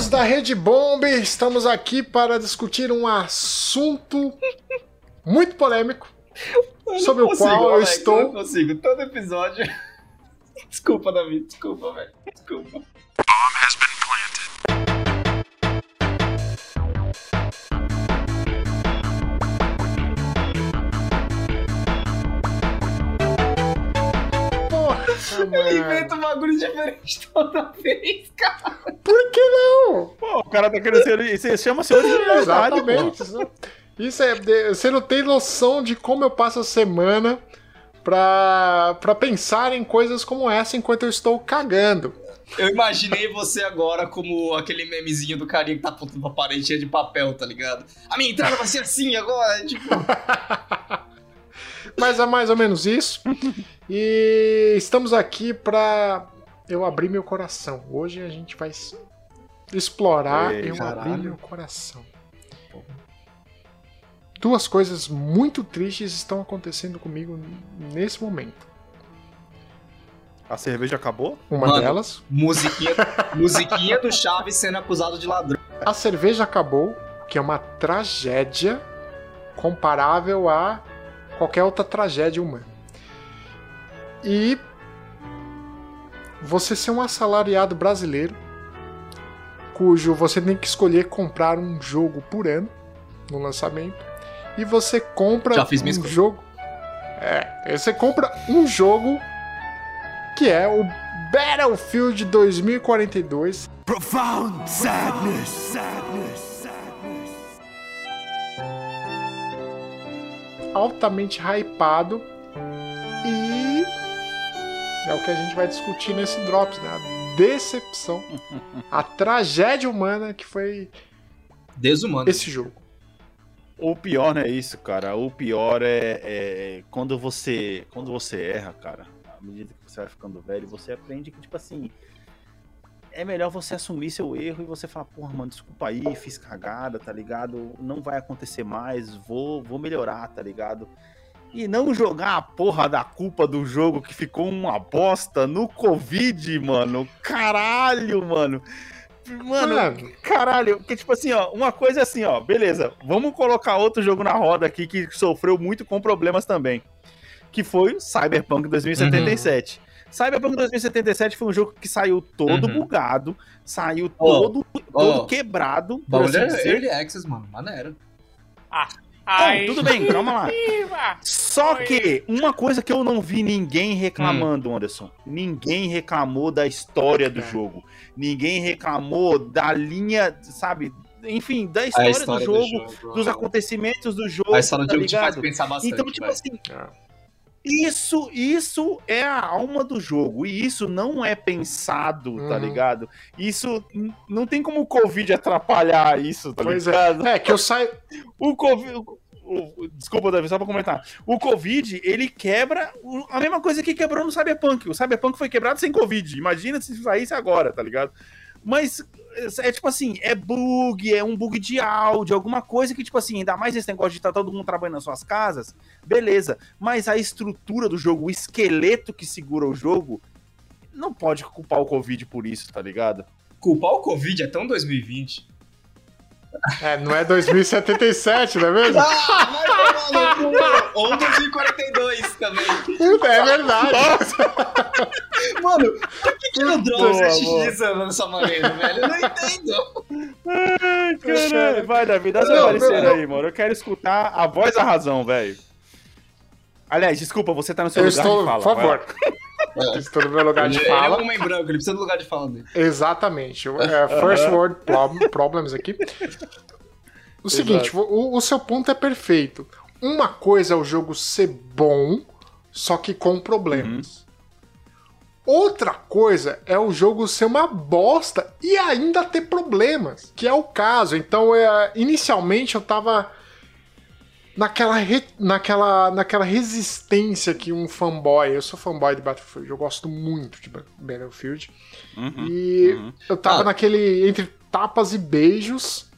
amigos da Rede Bomb, estamos aqui para discutir um assunto muito polêmico sobre o qual eu Alex, estou. Eu não consigo, todo episódio. Desculpa, Davi, desculpa, velho. Desculpa. Porra, Ele mano. inventa um bagulho diferente toda vez, cara. Por que não? Pô, o cara tá querendo ser. Isso chama-se originalidade, pô. Exatamente. isso é. de- Você não tem noção de como eu passo a semana pra, pra pensar em coisas como essa enquanto eu estou cagando. Eu imaginei você agora como aquele memezinho do carinha que tá apontando pra parede cheia de papel, tá ligado? A minha entrada vai ser assim agora, tipo. Mas é mais ou menos isso. E estamos aqui pra eu abrir meu coração. Hoje a gente vai explorar Ei, eu caralho. abrir meu coração. Duas coisas muito tristes estão acontecendo comigo nesse momento. A cerveja acabou? Uma Mano. delas, Musiquinha, musiquinha do Chaves sendo acusado de ladrão. a cerveja acabou, que é uma tragédia comparável a qualquer outra tragédia humana. E você ser um assalariado brasileiro, cujo você tem que escolher comprar um jogo por ano no lançamento, e você compra Já fiz um jogo. É, você compra um jogo que é o Battlefield 2042 Profound sadness, sadness. Altamente hypado e é o que a gente vai discutir nesse Drops, né? A decepção, a tragédia humana que foi Desumano. esse jogo. O pior não é isso, cara. O pior é, é quando você quando você erra, cara. À medida que você vai ficando velho, você aprende que, tipo assim, é melhor você assumir seu erro e você falar, porra, mano, desculpa aí, fiz cagada, tá ligado? Não vai acontecer mais, vou, vou melhorar, tá ligado? E não jogar a porra da culpa do jogo que ficou uma bosta no Covid, mano. Caralho, mano. Mano, Mano. caralho, porque tipo assim, ó, uma coisa é assim, ó, beleza, vamos colocar outro jogo na roda aqui que sofreu muito com problemas também, que foi Cyberpunk 2077. Cyberpunk 2077 foi um jogo que saiu todo Uhum. bugado, saiu todo, todo ó. quebrado, Bagulho assim é dizer. Early Access, mano. Maneiro. Não, tudo bem, calma lá. Só que uma coisa que eu não vi ninguém reclamando, Anderson. Ninguém reclamou da história do É. jogo. Ninguém reclamou da linha, sabe? Enfim, da história, do, jogo, dos acontecimentos do jogo. A história tá do jogo te faz ligado? pensar bastante. Então, tipo vai. assim, É. isso, isso é a alma do jogo. E isso não é pensado, tá Uhum. ligado? Isso não tem como o Covid atrapalhar isso, tá Pois é. ligado? É, que eu saio. O Covid. desculpa, Davi, só pra comentar. O Covid, ele quebra a mesma coisa que quebrou no Cyberpunk. O Cyberpunk foi quebrado sem Covid. Imagina se saísse agora, tá ligado? Mas é, é tipo assim, é bug, é um bug de áudio, alguma coisa que, tipo assim, ainda mais esse negócio de estar todo mundo trabalhando nas suas casas, beleza. Mas a estrutura do jogo, o esqueleto que segura o jogo, não pode culpar o Covid por isso, tá ligado? Culpar o Covid é tão 2020. É, não é 2077, não é mesmo? Ah, mas, tá 11 e 42 também. É verdade. Nossa. Mano, por que, que não droga na sua maneira, velho? Eu não entendo. Ai, caralho. Né? Vai, Davi, dá seu parecer aí, mano. Eu quero escutar a voz da razão, velho. Aliás, desculpa, você tá no seu eu lugar estou, de fala. Por favor. É. Estou no meu lugar de ele, fala. Ele é um homem branco, ele precisa do lugar de fala dele. Exatamente. É, first world problems aqui. O seguinte, o, o, seu ponto é perfeito. Uma coisa é o jogo ser bom, só que com problemas. Outra coisa é o jogo ser uma bosta e ainda ter problemas, que é o caso. Então, é, inicialmente eu tava naquela, re- naquela, naquela resistência que um fanboy. Eu sou fanboy de Battlefield, eu gosto muito de Ba- Battlefield. Uhum, E uhum. eu tava Ah. naquele entre tapas e beijos.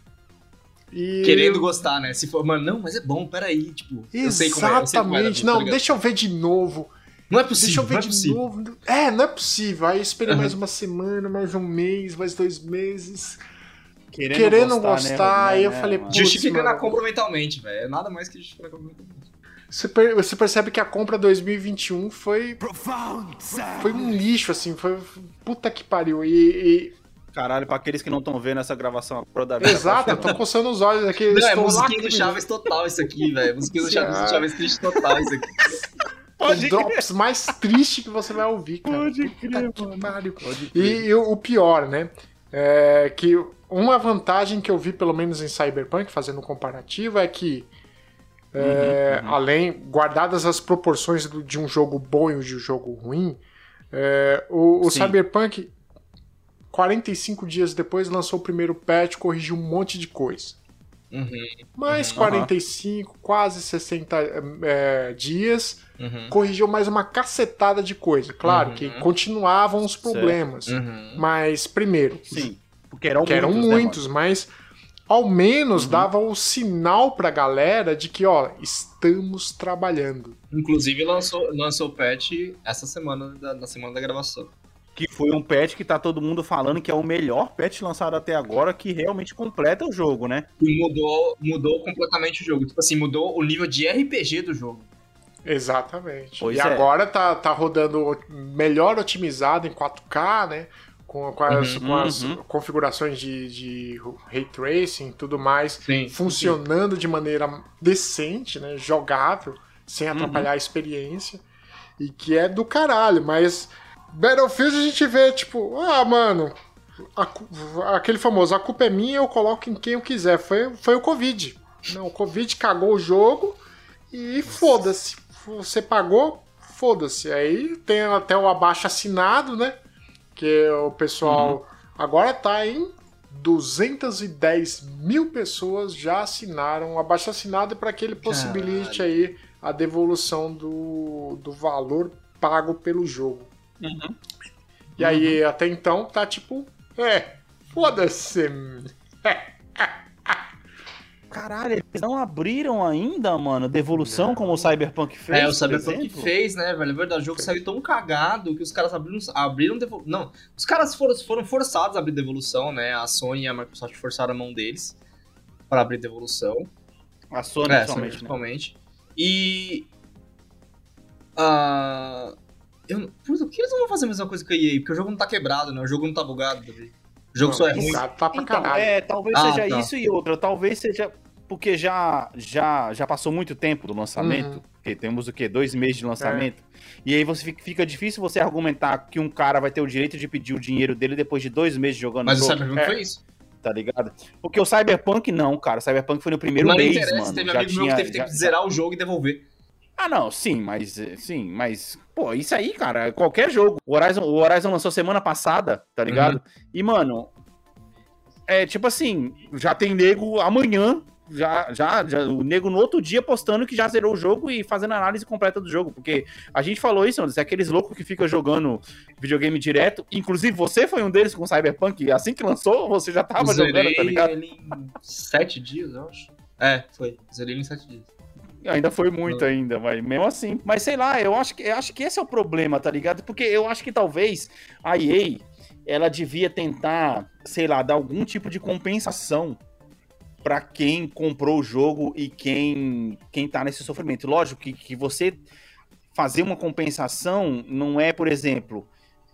E... Querendo gostar, né? Se for, mano, não, mas é bom, peraí, tipo. eu é, eu sei como é, Exatamente. Tá não, ligado? deixa eu ver de novo. Não é Deixa eu possível, ver não é de possível. novo. É, não é possível. Aí eu esperei Uhum. mais uma semana, mais um mês, mais dois meses. Querendo, Querendo gostar, né, aí eu né, falei, mano? Putz, Justifica na mano. compra mentalmente, velho. É nada mais que justificar na compra mentalmente. Você, per- você percebe que a compra 2021 foi, Profound foi um lixo, assim. Foi. Puta que pariu. E. Caralho, pra aqueles que não estão vendo essa gravação agora da e- exato, eu tô coçando os olhos aqui. Não, é musiquinha do. Chaves total isso aqui, velho. Musiquinha do Chaves. Chaves triste total isso aqui. O drops mais triste que você vai ouvir, cara. Pode Puta crer, que mano. Pode E, crer. e o o pior, né? É que uma vantagem que eu vi, pelo menos em Cyberpunk, fazendo um comparativo, é que, é, Uhum, além, guardadas as proporções do- de um jogo bom e de um jogo ruim, é, o, o. Cyberpunk, 45 dias depois, lançou o primeiro patch, corrigiu um monte de coisa. Uhum, Mais Uhum. 45, quase 60 é, dias, uhum, corrigiu mais uma cacetada de coisa. Claro Uhum. que continuavam os problemas. uhum. Mas, primeiro, Sim, porque eram que eram muitos, né, muitos, mas ao menos Uhum. dava o sinal pra galera de que, ó, estamos trabalhando. Inclusive lançou, lançou o patch essa semana, da- na semana da gravação. Que foi um patch que tá todo mundo falando que é o melhor patch lançado até agora, que realmente completa o jogo, né? E mudou, mudou completamente o jogo. Tipo assim, mudou o nível de RPG do jogo. Exatamente. Pois e é. agora tá, tá rodando melhor otimizado em 4K, né? Com, com as, Uhum, com as uhum. configurações de, de ray tracing e tudo mais, Sim. funcionando de maneira decente, né? Jogável, sem Uhum. atrapalhar a experiência. E que é do caralho, mas Battlefield a gente vê, tipo, ah, mano, a aquele famoso, a culpa é minha, eu coloco em quem eu quiser. Foi, foi o Covid. Não, o Covid cagou o jogo e foda-se. Você pagou, foda-se. Aí tem até o abaixo assinado, né? Que o pessoal agora tá em 210 mil pessoas já assinaram o abaixo assinado para que ele possibilite aí a devolução do, do valor pago pelo jogo. Uhum. E aí, até então, tá tipo, é, foda-se. Caralho, eles não abriram ainda, mano, devolução como o Cyberpunk fez. É, o Cyberpunk fez, né, velho? É verdade, o jogo saiu tão cagado que os caras abriram, abriram devolução. Não, os caras foram, foram forçados a abrir devolução, né? A Sony e a Microsoft forçaram a mão deles para abrir devolução. A Sony, É, Sony somente, né? principalmente. E. ah, eu, puta, por que eles não vão fazer a mesma coisa que a EA? Porque o jogo não tá quebrado, né? O jogo não tá bugado, Davi. O jogo só é ruim. Tá pra Então, caralho. é, talvez Ah, seja tá. isso e outra. Talvez seja porque já, já, já passou muito tempo do lançamento. Uhum. Porque temos o quê? Dois meses de lançamento. E aí você fica, fica difícil você argumentar que um cara vai ter o direito de pedir o dinheiro dele depois de dois meses jogando Mas o jogo, Cyberpunk É. foi isso. tá ligado? Porque o Cyberpunk não, cara. O Cyberpunk foi no primeiro Mas não mês, interessa, mano. teve Já amigo meu tinha- que teve já- tempo de zerar o jogo e devolver. Ah, não, sim, mas eh, sim, mas pô, isso aí, cara, qualquer jogo. O Horizon, o Horizon lançou semana passada, tá ligado? Uhum. E mano, é tipo assim, já tem nego amanhã, já, já, já o nego no outro dia postando que já zerou o jogo e fazendo análise completa do jogo, porque a gente falou isso, Anderson, é aqueles loucos que ficam jogando videogame direto, inclusive você foi um deles com Cyberpunk, assim que lançou, você já tava Zerei jogando, tá ligado? ele em sete dias, eu acho. É, foi. Zerei ele em sete dias. Ainda foi muito ainda, mas mesmo assim. Mas sei lá, eu acho que, eu acho que esse é o problema, tá ligado? Porque eu acho que talvez a EA, ela devia tentar, sei lá, dar algum tipo de compensação pra quem comprou o jogo e quem, quem tá nesse sofrimento. Lógico que, que você fazer uma compensação não é, por exemplo,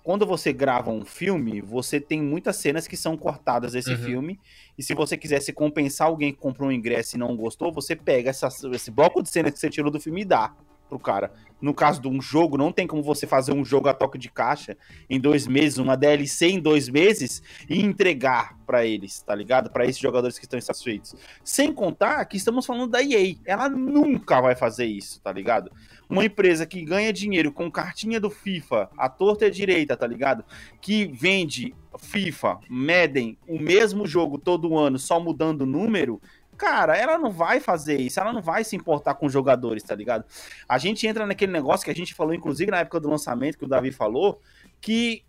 quando você grava um filme, você tem muitas cenas que são cortadas desse Uhum. filme. E se você quisesse compensar alguém que comprou um ingresso e não gostou, você pega essa- esse bloco de cenas que você tirou do filme e dá pro cara. No caso de um jogo, não tem como você fazer um jogo a toque de caixa em dois meses, uma DLC em dois meses e entregar pra eles, tá ligado? Pra esses jogadores que estão insatisfeitos. Sem contar que estamos falando da EA. Ela nunca vai fazer isso, tá ligado? Uma empresa que ganha dinheiro com cartinha do FIFA, a torta a direita, tá ligado? Que vende FIFA, Madden, o mesmo jogo todo ano, só mudando o número. Cara, ela não vai fazer isso, ela não vai se importar com os jogadores, tá ligado? A gente entra naquele negócio que a gente falou, inclusive, na época do lançamento, que o Davi falou, que,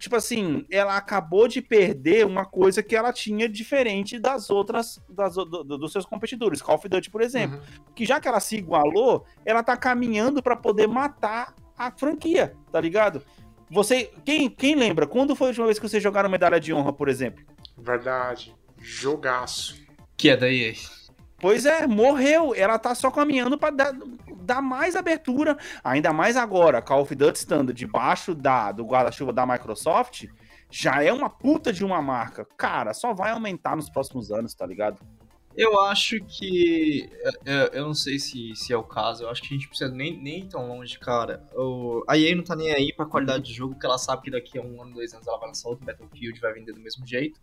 tipo assim, ela acabou de perder uma coisa que ela tinha diferente das outras, das, do- do- dos seus competidores. Call of Duty, por exemplo Uhum. que já que ela se igualou, ela tá caminhando para poder matar a franquia, tá ligado? Você, quem, quem lembra? Quando foi a última vez que vocês jogaram medalha de honra, por exemplo? Verdade. Jogaço. Que é da EA. Pois é, morreu. Ela tá só caminhando pra dar, dar mais abertura, ainda mais agora. Call of Duty estando debaixo da, do guarda-chuva da Microsoft, já é uma puta de uma marca. Cara, só vai aumentar nos próximos anos, tá ligado? Eu acho que. Eu, eu não sei se, se é o caso, eu acho que a gente precisa nem, nem tão longe, cara. O, a EA não tá nem aí pra qualidade de jogo, porque ela sabe que daqui a um ano, dois anos ela vai lançar outro Battlefield vai vender do mesmo jeito.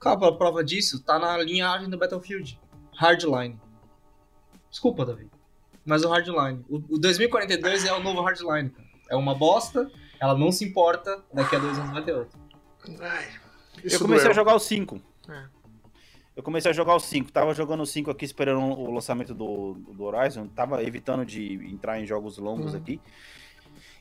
Cara, a prova disso tá na linhagem do Battlefield. Hardline. Desculpa, Davi. Mas o Hardline. O, o 2042 é o novo Hardline, cara. É uma bosta, ela não se importa, daqui a dois anos vai ter outro. Ai, Eu comecei doeu. a jogar o 5. É. Eu comecei a jogar o 5. Tava jogando o 5 aqui esperando o lançamento do, do Horizon. Tava evitando de entrar em jogos longos Uhum. aqui.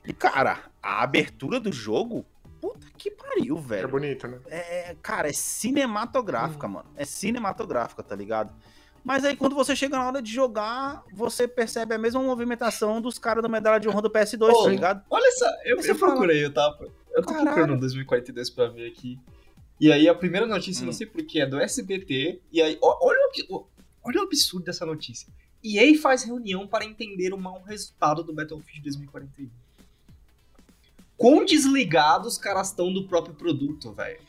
E, cara, a abertura do jogo. Puta que pariu, É velho. bonito, né? É, cara, é cinematográfica, Uhum. mano. É cinematográfica, tá ligado? Mas aí quando você chega na hora de jogar, você percebe a mesma movimentação dos caras da medalha de honra do PS2, Pô, tá ligado? Olha essa, eu, eu procurei, tá? Eu tô "Caralho." procurando o 2042 pra ver aqui. E aí a primeira notícia, Hum. não sei porquê, é do SBT. E aí, olha o, olha o absurdo dessa notícia. EA faz reunião para entender o mau resultado do Battlefield 2041. Quão desligados os caras estão do próprio produto, velho.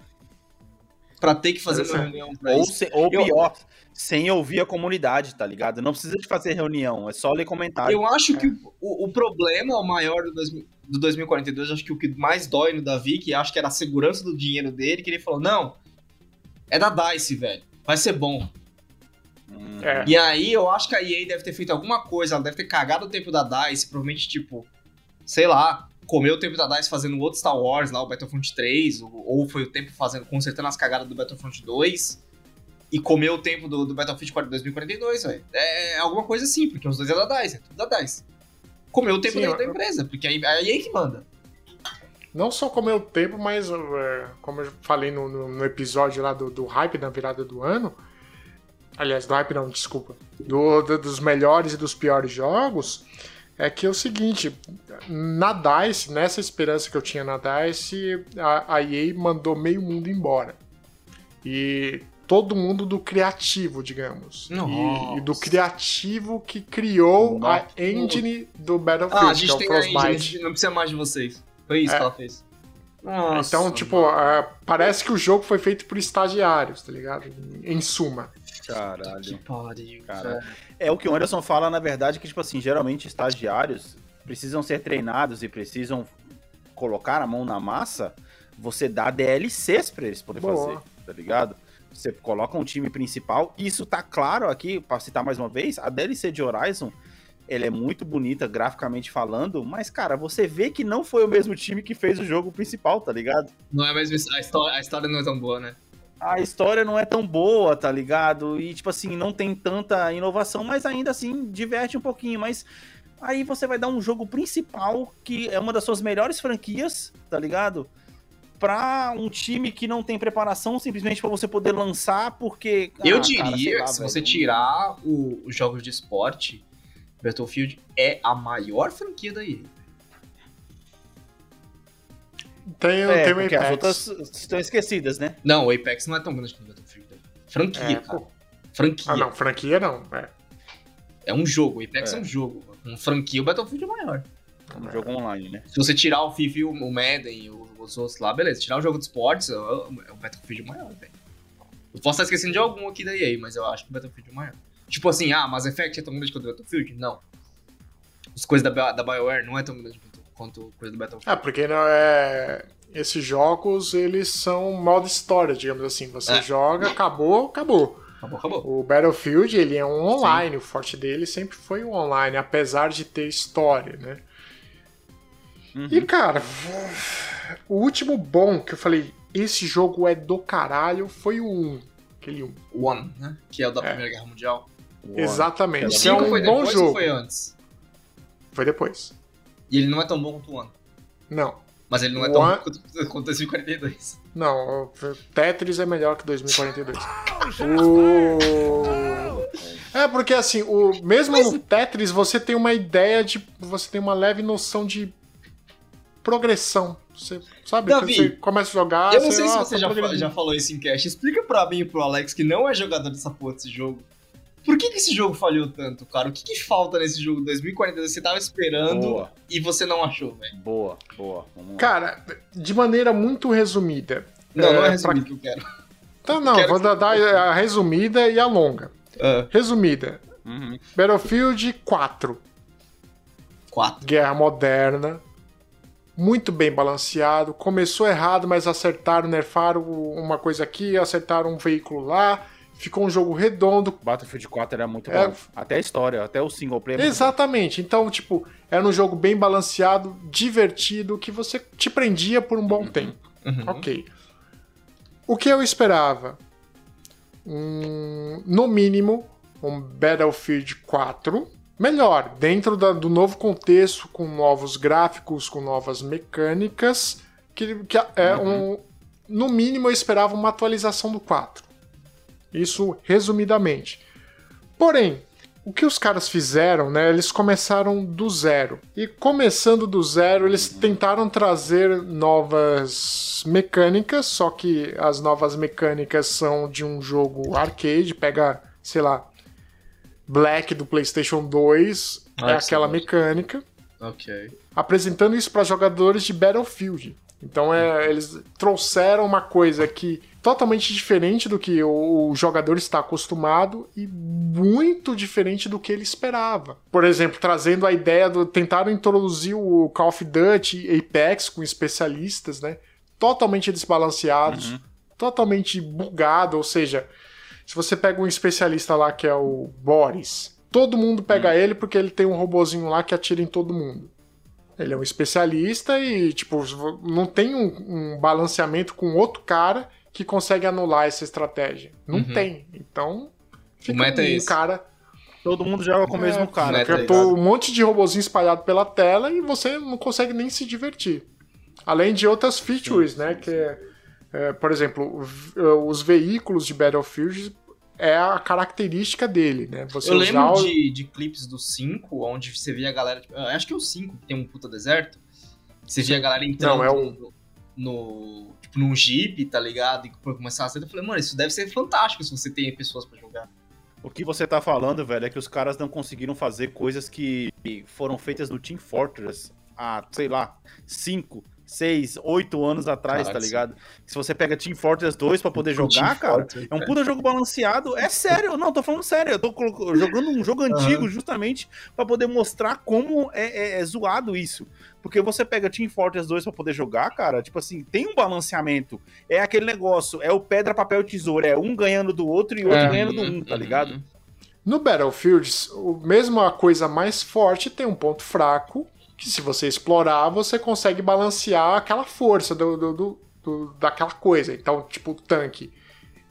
Pra ter que fazer uma reunião pra Ou, isso. se- ou Eu- pior, sem ouvir a comunidade, tá ligado? Não precisa de fazer reunião, é só ler comentário. Eu acho que o, o- problema o maior do, 2000 do 2042, acho que o que mais dói no Davi, que acho que era a segurança do dinheiro dele, que ele falou, não, é da DICE, velho, vai ser bom. Hum. É. E aí eu acho que a EA deve ter feito alguma coisa, ela deve ter cagado o tempo da DICE, provavelmente, tipo, sei lá, comeu o tempo da DICE fazendo outro Star Wars lá, o Battlefront 3, ou, ou foi o tempo fazendo, consertando as cagadas do Battlefront 2, e comeu o tempo do, do Battlefield 2042, velho. É alguma coisa assim, porque os dois é da DICE, é tudo da DICE. Comeu o tempo Sim, da, eu- da empresa, porque a a EA que manda. Não só comeu o tempo, mas é, como eu falei no, no- no episódio lá do, do hype na virada do ano. Aliás, do hype não, desculpa. Do, do- dos melhores e dos piores jogos. É que é o seguinte, na DICE, nessa esperança que eu tinha na DICE, a, a EA mandou meio mundo embora. E todo mundo do criativo, digamos. E, e do criativo que criou Nossa. a engine do Ah, a Battlefield, que é gente o tem a engine, Frostbite. gente não precisa mais de vocês. Foi isso É. que ela fez. Nossa, Então, tipo, é, parece que o jogo foi feito por estagiários, tá ligado? Em, em suma. que Caralho. pariu, Cara. velho. É o que o Anderson fala, na verdade, que, tipo assim, geralmente estagiários precisam ser treinados e precisam colocar a mão na massa, você dá DLCs pra eles poderem Boa. fazer, tá ligado? Você coloca um time principal, isso tá claro aqui, pra citar mais uma vez, a DLC de Horizon, ela é muito bonita graficamente falando, mas, cara, você vê que não foi o mesmo time que fez o jogo principal, tá ligado? Não é mesmo isso. A história, a história não é tão boa, né? A história não é tão boa, tá ligado? E, tipo assim, não tem tanta inovação, mas ainda assim diverte um pouquinho. Mas aí você vai dar um jogo principal, que é uma das suas melhores franquias, tá ligado? Pra um time que não tem preparação, simplesmente pra você poder lançar, porque. Eu ah, diria cara, lá, que se velho, você tirar os jogos de esporte, Battlefield é a maior franquia da EA. Tem, É, tem o porque as Apex. outras estão esquecidas, né? Não, o Apex não é tão grande quanto o Battlefield. Franquia, É, cara. pô. Franquia. Ah, não, franquia não. É. É um jogo. O Apex é, É. um jogo. Um franquia, o Battlefield é maior. É um jogo online, né? Se você tirar o FIFA e o Madden e os outros lá, beleza. Tirar o jogo de esportes, é o é Battlefield maior, velho. Eu posso estar esquecendo de algum aqui da EA, mas eu acho que o Battlefield é maior. Tipo assim, ah, Mass Effect é tão grande quanto o Battlefield? Não. As coisas da, da BioWare não é tão grande quanto, quanto coisa do Battlefield. Ah, porque não é. Esses jogos, eles são modo história, digamos assim. Você É. joga, acabou, acabou. Acabou, acabou. O Battlefield, ele é um online, o forte dele sempre foi o online, apesar de ter história, né? Uhum. E, cara, o último bom que eu falei, esse jogo é do caralho, foi o 1. Aquele 1. One, né? Que é o da É. Primeira Guerra Mundial. Exatamente. O Que é 5 um foi bom depois ou jogo. foi antes? Foi depois. E ele não é tão bom quanto o One. Não. Mas ele não é tão One- bom quanto, quanto o 2042. Não, o Tetris é melhor que 2042. O... É, porque assim, o mesmo no Tetris você tem uma ideia de. Você tem uma leve noção de progressão. Você sabe? Davi, quando você começa a jogar. Eu não sei se ah, você tá já, já falou isso em cast. Explica pra mim e pro Alex, que não é jogador dessa porra desse jogo. Por que, que esse jogo falhou tanto, cara? O que, que falta nesse jogo 2042? Você tava esperando Boa, e você não achou, velho. boa, boa. Cara, de maneira muito resumida. Não, não é É, resumido que eu quero. Então, não, Quero vou dar, a resumida e a longa. Ah, Resumida: Uhum. Battlefield 4, quatro. Guerra Moderna. Muito bem balanceado. Começou errado, mas acertaram, nerfaram uma coisa aqui, acertaram um veículo lá. Ficou um jogo redondo. Battlefield 4 era muito É. bom. Até a história, até o single player. é Exatamente. Então, tipo, era um jogo bem balanceado, divertido, que você te prendia por um bom tempo. Uhum. Ok. O que eu esperava? Um, no mínimo, um Battlefield 4 melhor, dentro da- do novo contexto, com novos gráficos, com novas mecânicas, que, que é um. No mínimo, eu esperava uma atualização do 4. Isso resumidamente. Porém, o que os caras fizeram, né? Eles começaram do zero. E começando do zero, eles tentaram trazer novas mecânicas, só que as novas mecânicas são de um jogo arcade, pega, sei lá, Black do PlayStation 2, Ah, é que aquela mecânica, Ok. apresentando isso para jogadores de Battlefield. Então é, eles trouxeram uma coisa que totalmente diferente do que o, jogador está acostumado e muito diferente do que ele esperava. Por exemplo, trazendo a ideia do tentaram introduzir o Call of Duty Apex com especialistas, né? Totalmente desbalanceados, totalmente bugado, ou seja, se você pega um especialista lá que é o Boris, todo mundo pega ele porque ele tem um robozinho lá que atira em todo mundo. Ele é um especialista e, tipo, não tem um, um balanceamento com outro cara que consegue anular essa estratégia. Não Uhum. tem. Então, fica meta é um esse. cara. Todo mundo joga com o mesmo É, cara. meta tá é um monte de robozinho espalhado pela tela e você não consegue nem se divertir. Além de outras features, Sim, né? sim, que é, é, por exemplo, v- os veículos de Battlefield é a característica dele, né? Você Eu lembro o- de, de clipes do 5, onde você via a galera. tipo, acho que é o 5 que tem um puta deserto. Você via a galera entrando Não, é o- no, no- Tipo, num jeep, tá ligado? E começar a ser. Eu falei, mano, isso deve ser fantástico se você tem pessoas pra jogar. O que você tá falando, velho, é que os caras não conseguiram fazer coisas que foram feitas no Team Fortress há, sei lá, 5, 6, 8 anos atrás, Caraca, tá ligado? Se você pega Team Fortress 2 pra poder jogar, Team cara, Fortress, é um puta jogo balanceado. É sério, não, tô falando sério. Eu tô jogando um jogo antigo justamente pra poder mostrar como é, é- é zoado isso. Porque você pega Team Fortress 2 pra poder jogar, cara, tipo assim, tem um balanceamento. É aquele negócio, é o pedra, papel, tesoura. É um ganhando do outro e outro É. ganhando do um, tá ligado? Uhum. No Battlefield, o mesmo a coisa mais forte tem um ponto fraco, que se você explorar, você consegue balancear aquela força do, do- do- daquela coisa. Então, tipo, o tanque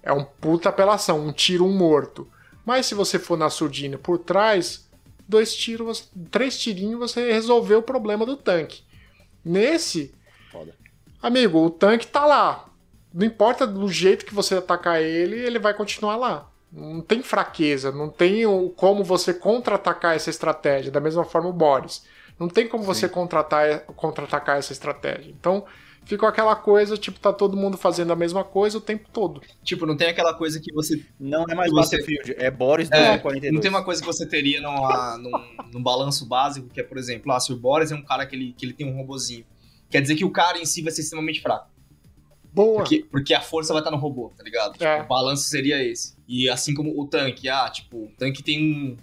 é um puta apelação, um tiro, um morto. Mas se você for na surdina por trás, dois tiros, três tirinhos, você resolveu o problema do tanque. Nesse, Foda. amigo, o tanque tá lá. Não importa do jeito que você atacar ele, ele vai continuar lá. Não tem fraqueza, não tem como você contra-atacar essa estratégia. Da mesma forma o Boris. Não tem como você contra-atacar contra-atacar essa estratégia. Então, ficou aquela coisa, tipo, tá todo mundo fazendo a mesma coisa o tempo todo. Tipo, não tem aquela coisa que você. Não é mais Battlefield, é Boris É, 2042. Não tem uma coisa que você teria numa, num, num balanço básico, que é, por exemplo, ah, se o Boris é um cara que ele, que ele tem um robozinho. Quer dizer que o cara em si vai ser extremamente fraco. Boa. Porque, porque a força vai estar no robô, tá ligado? Tipo, É. O balanço seria esse. E assim como o tanque, ah, tipo, o tanque tem um.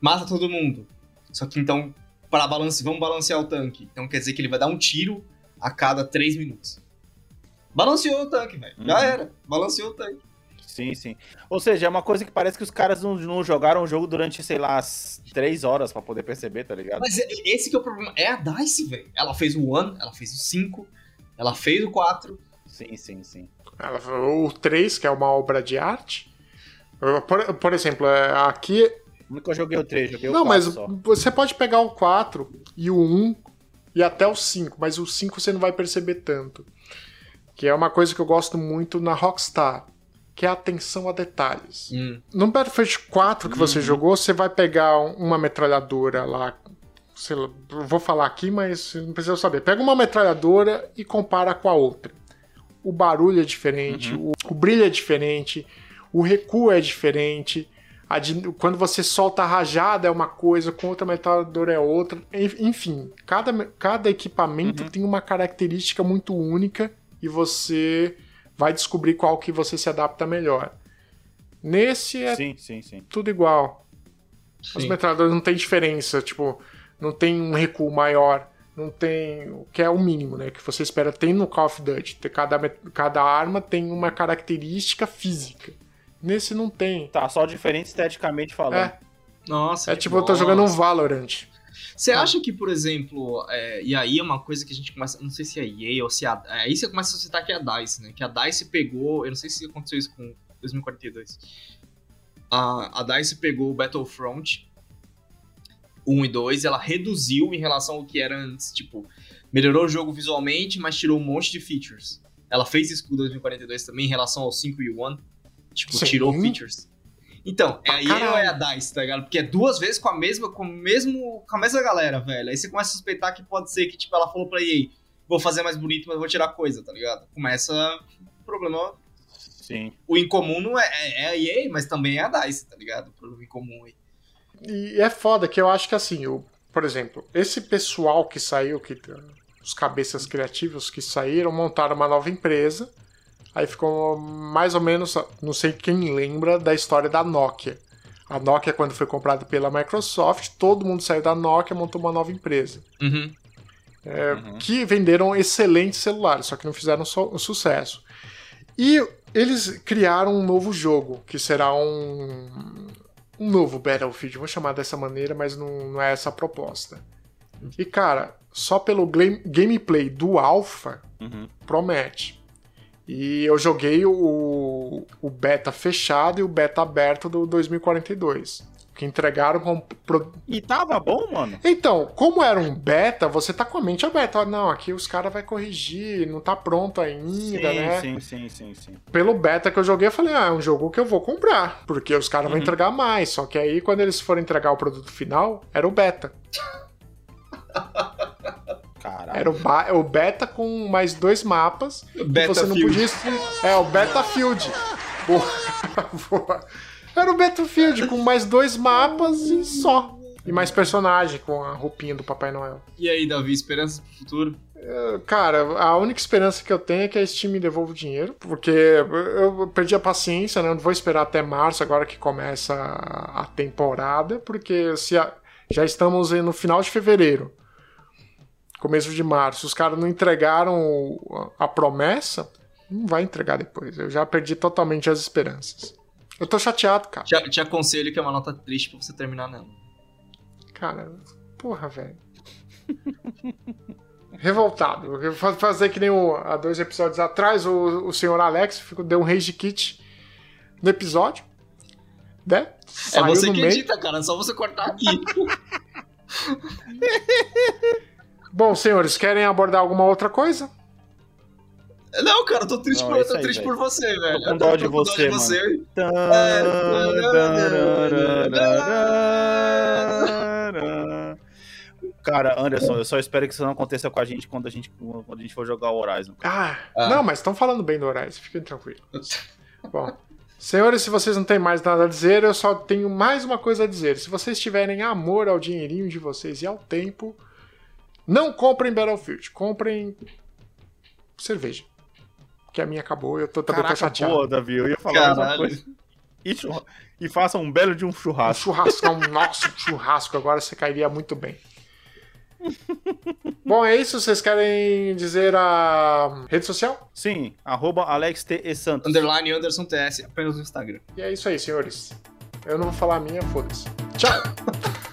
Mata todo mundo. Só que então, para balance, vamos balancear o tanque. Então quer dizer que ele vai dar um tiro a cada 3 minutos. Balanceou o tanque, velho. Já Uhum. era. Balanceou o tanque. Sim, sim. Ou seja, é uma coisa que parece que os caras não, não jogaram o jogo durante, sei lá, as três horas pra poder perceber, tá ligado? Mas é- esse que é o problema. É a DICE, velho. Ela fez o 1, ela fez o 5, ela fez o 4. Sim, sim, sim. Ela O 3, que é uma obra de arte. Por, por exemplo, é, aqui Nunca joguei o 3, joguei Não, o 4 mas só. você pode pegar o 4 e o 1 e até o 5, mas o 5 você não vai perceber tanto. Que é uma coisa que eu gosto muito na Rockstar, que é a atenção a detalhes. Hum. No Battlefield 4 que você Uhum. jogou, você vai pegar uma metralhadora lá, sei lá, vou falar aqui, mas não precisa saber. Pega uma metralhadora e compara com a outra. O barulho é diferente, o, o brilho é diferente, o recuo é diferente. A de- quando você solta a rajada é uma coisa, com outra metralhadora é outra. En- Enfim, cada, cada equipamento tem uma característica muito única e você vai descobrir qual que você se adapta melhor. Nesse é Sim, sim, sim. tudo igual. As Sim. metralhadoras não tem diferença, tipo, não tem um recuo maior, não tem o que é o mínimo, né? Que você espera tem no Call of Duty. Cada, cada arma tem uma característica física. Nesse não tem. Tá, só diferente esteticamente falando. É, Nossa, é tipo, eu tô jogando um. Valorant. Você acha que, por exemplo, é, e aí é uma coisa que a gente começa, não sei se é a EA ou se é a, é, aí você começa a citar que é a DICE, né? Que a DICE pegou, eu não sei se aconteceu isso com 2042. A, a DICE pegou o Battlefront 1 e 2, ela reduziu em relação ao que era antes, tipo, melhorou o jogo visualmente, mas tirou um monte de features. Ela fez isso com o 2042 também em relação ao 5 e 1, tipo, Sim. tirou features. Então, é a EA ou é a DICE, tá ligado? Porque é duas vezes com a mesma, com mesmo, com a mesma galera, velho. Aí você começa a suspeitar que pode ser que, tipo, ela falou pra EA, vou fazer mais bonito, mas vou tirar coisa, tá ligado? Começa o problema. Sim. O incomum não é, é, é a EA, mas também é a DICE, tá ligado? O problema incomum aí. E é foda que eu acho que assim, o, por exemplo, esse pessoal que saiu, que os cabeças criativos que saíram, montaram uma nova empresa. Aí ficou mais ou menos, não sei quem lembra da história da Nokia. A Nokia, quando foi comprada pela Microsoft, todo mundo saiu da Nokia e montou uma nova empresa. Uhum. É, Uhum. Que venderam excelentes celulares, só que não fizeram so- sucesso. E eles criaram um novo jogo, que será um, um novo Battlefield. Vou chamar dessa maneira, mas não, não é essa a proposta. E cara, só pelo game- gameplay do Alpha, Uhum. promete. E eu joguei o, o beta fechado e o beta aberto do 2042. Que entregaram com. pro- E tava bom, mano? Então, como era um beta, você tá com a mente aberta. Ó, Não, aqui os caras vão corrigir, não tá pronto ainda, Sim, né? sim, sim, sim, sim. Pelo beta que eu joguei, eu falei, ah, é um jogo que eu vou comprar. Porque os caras vão Uhum. entregar mais. Só que aí, quando eles forem entregar o produto final, era o beta. Era o, ba- o beta com mais dois mapas. E você não Battlefield. podia. É, o Battlefield. Boa, boa. Era o Battlefield com mais dois mapas e só. E mais personagem com a roupinha do Papai Noel. E aí, Davi, esperanças pro futuro? Cara, a única esperança que eu tenho é que a Steam me devolva o dinheiro, porque eu perdi a paciência, né? Eu não vou esperar até março, agora que começa a temporada, porque se a- já estamos no final de fevereiro, começo de março, os caras não entregaram a promessa, não vai entregar depois. Eu já perdi totalmente as esperanças. Eu tô chateado, cara. Te, te aconselho que é uma nota triste pra você terminar nela. Cara, porra, velho. Revoltado. Eu vou fazer que nem o, há dois episódios atrás, o, o senhor Alex deu um rage kit no episódio. Né? É Saiu você no que meio. edita, cara. É só você cortar aqui. Bom, senhores, querem abordar alguma outra coisa? Não, cara, eu tô triste, Não, por, eu tô aí, triste por você, velho. Tô com Eu dó de com você, Cara, Anderson, eu só espero que isso não aconteça com a gente quando a gente, quando a gente for jogar o Horizon. Ah, Ah. não, mas estão falando bem do Horizon, fiquem tranquilos. Bom, senhores, se vocês não têm mais nada a dizer, eu só tenho mais uma coisa a dizer. Se vocês tiverem amor ao dinheirinho de vocês e ao tempo, não comprem Battlefield, comprem cerveja. Que a minha acabou, eu tô, também tô Caraca, chateado. boa, Davi, eu ia falar Caralho. coisa. E, churra- e faça um belo de um Um churrasco. churrascão, nossa, um churrasco agora você cairia muito bem. Bom, é isso. Vocês querem dizer a rede social? Sim, arroba Alex T. E. Santos. Underline Anderson TS, apenas no Instagram. E é isso aí, senhores. Eu não vou falar a minha, foda-se. Tchau!